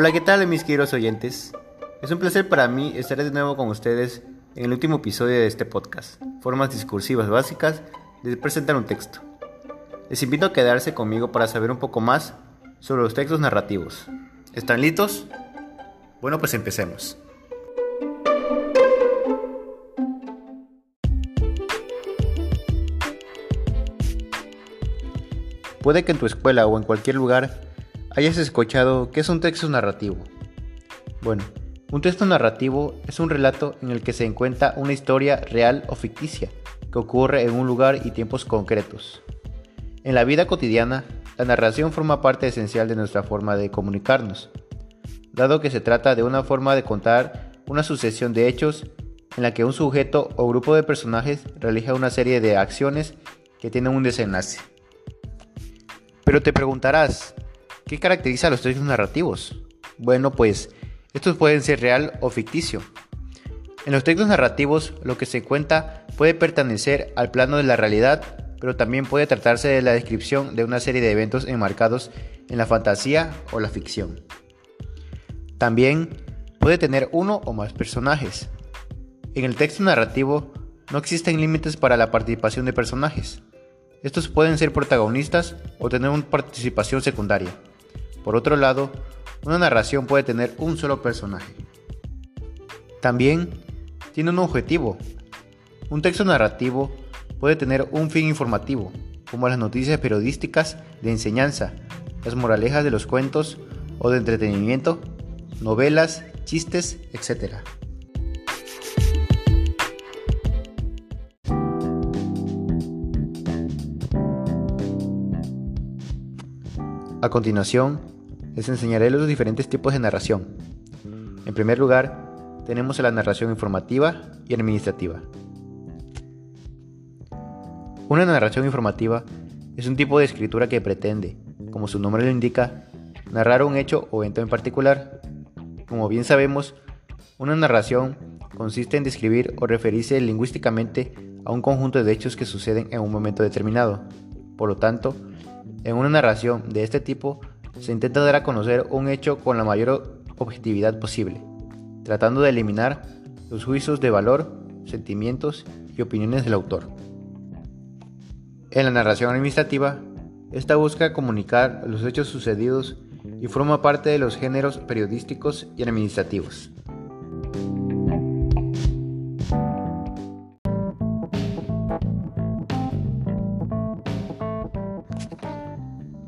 Hola, ¿qué tal mis queridos oyentes? Es un placer para mí estar de nuevo con ustedes en el último episodio de este podcast, Formas Discursivas Básicas de presentar un texto. Les invito a quedarse conmigo para saber un poco más sobre los textos narrativos. ¿Están listos? Bueno, pues empecemos. Puede que en tu escuela o en cualquier lugar hayas escuchado qué es un texto narrativo. Bueno, un texto narrativo es un relato en el que se encuentra una historia real o ficticia que ocurre en un lugar y tiempos concretos. En la vida cotidiana, la narración forma parte esencial de nuestra forma de comunicarnos, dado que se trata de una forma de contar una sucesión de hechos en la que un sujeto o grupo de personajes realiza una serie de acciones que tienen un desenlace. Pero te preguntarás, ¿qué caracteriza a los textos narrativos? Bueno, pues estos pueden ser real o ficticio. En los textos narrativos, lo que se cuenta puede pertenecer al plano de la realidad, pero también puede tratarse de la descripción de una serie de eventos enmarcados en la fantasía o la ficción. También puede tener uno o más personajes. En el texto narrativo no existen límites para la participación de personajes. Estos pueden ser protagonistas o tener una participación secundaria. Por otro lado, una narración puede tener un solo personaje. También tiene un objetivo. Un texto narrativo puede tener un fin informativo, como las noticias periodísticas de enseñanza, las moralejas de los cuentos o de entretenimiento, novelas, chistes, etc. A continuación, les enseñaré los diferentes tipos de narración. En primer lugar, tenemos la narración informativa y administrativa. Una narración informativa es un tipo de escritura que pretende, como su nombre lo indica, narrar un hecho o evento en particular. Como bien sabemos, una narración consiste en describir o referirse lingüísticamente a un conjunto de hechos que suceden en un momento determinado. Por lo tanto, en una narración de este tipo se intenta dar a conocer un hecho con la mayor objetividad posible, tratando de eliminar los juicios de valor, sentimientos y opiniones del autor. En la narración administrativa, esta busca comunicar los hechos sucedidos y forma parte de los géneros periodísticos y administrativos.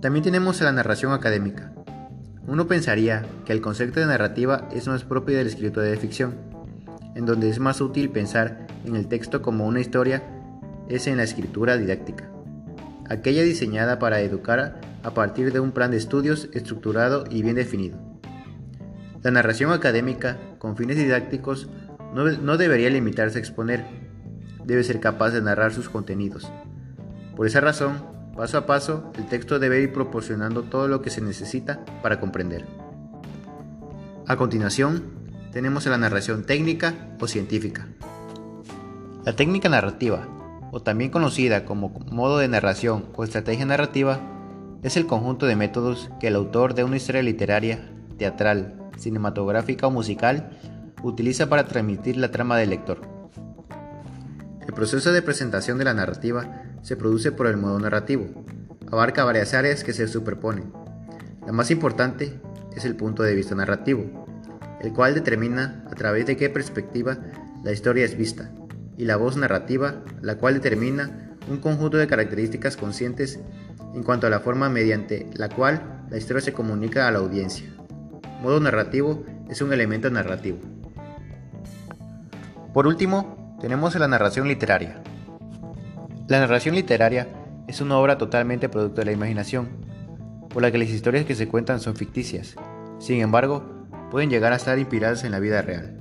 También tenemos la narración académica. Uno pensaría que el concepto de narrativa es más propio del escritor de ficción, en donde es más útil pensar en el texto como una historia es en la escritura didáctica, aquella diseñada para educar a partir de un plan de estudios estructurado y bien definido. La narración académica, con fines didácticos, no debería limitarse a exponer, debe ser capaz de narrar sus contenidos. Por esa razón, Paso a paso, el texto debe ir proporcionando todo lo que se necesita para comprender. A continuación, tenemos la narración técnica o científica. La técnica narrativa, o también conocida como modo de narración o estrategia narrativa, es el conjunto de métodos que el autor de una historia literaria, teatral, cinematográfica o musical utiliza para transmitir la trama del lector. El proceso de presentación de la narrativa se produce por el modo narrativo. Abarca varias áreas que se superponen. La más importante es el punto de vista narrativo, el cual determina a través de qué perspectiva la historia es vista, y la voz narrativa, la cual determina un conjunto de características conscientes en cuanto a la forma mediante la cual la historia se comunica a la audiencia. Modo narrativo es un elemento narrativo. Por último, tenemos la narración literaria, la narración literaria es una obra totalmente producto de la imaginación, por la que las historias que se cuentan son ficticias, sin embargo, pueden llegar a estar inspiradas en la vida real.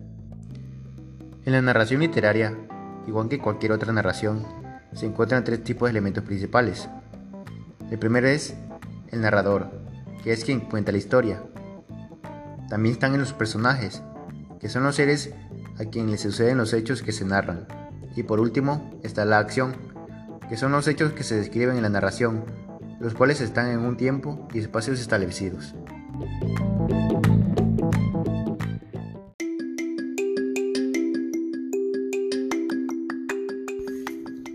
En la narración literaria, igual que cualquier otra narración, se encuentran tres tipos de elementos principales. El primero es el narrador, que es quien cuenta la historia. También están en los personajes, que son los seres a quienes les suceden los hechos que se narran. Y por último está la acción, que son los hechos que se describen en la narración, los cuales están en un tiempo y espacios establecidos.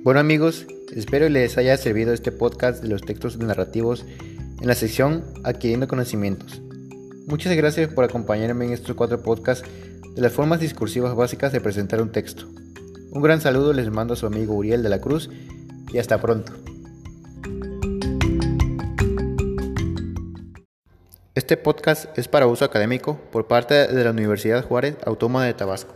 Bueno amigos, espero les haya servido este podcast de los textos narrativos en la sección Adquiriendo Conocimientos. Muchas gracias por acompañarme en estos cuatro podcasts de las formas discursivas básicas de presentar un texto. Un gran saludo les mando a su amigo Uriel de la Cruz y hasta pronto. Este podcast es para uso académico por parte de la Universidad Juárez Autónoma de Tabasco.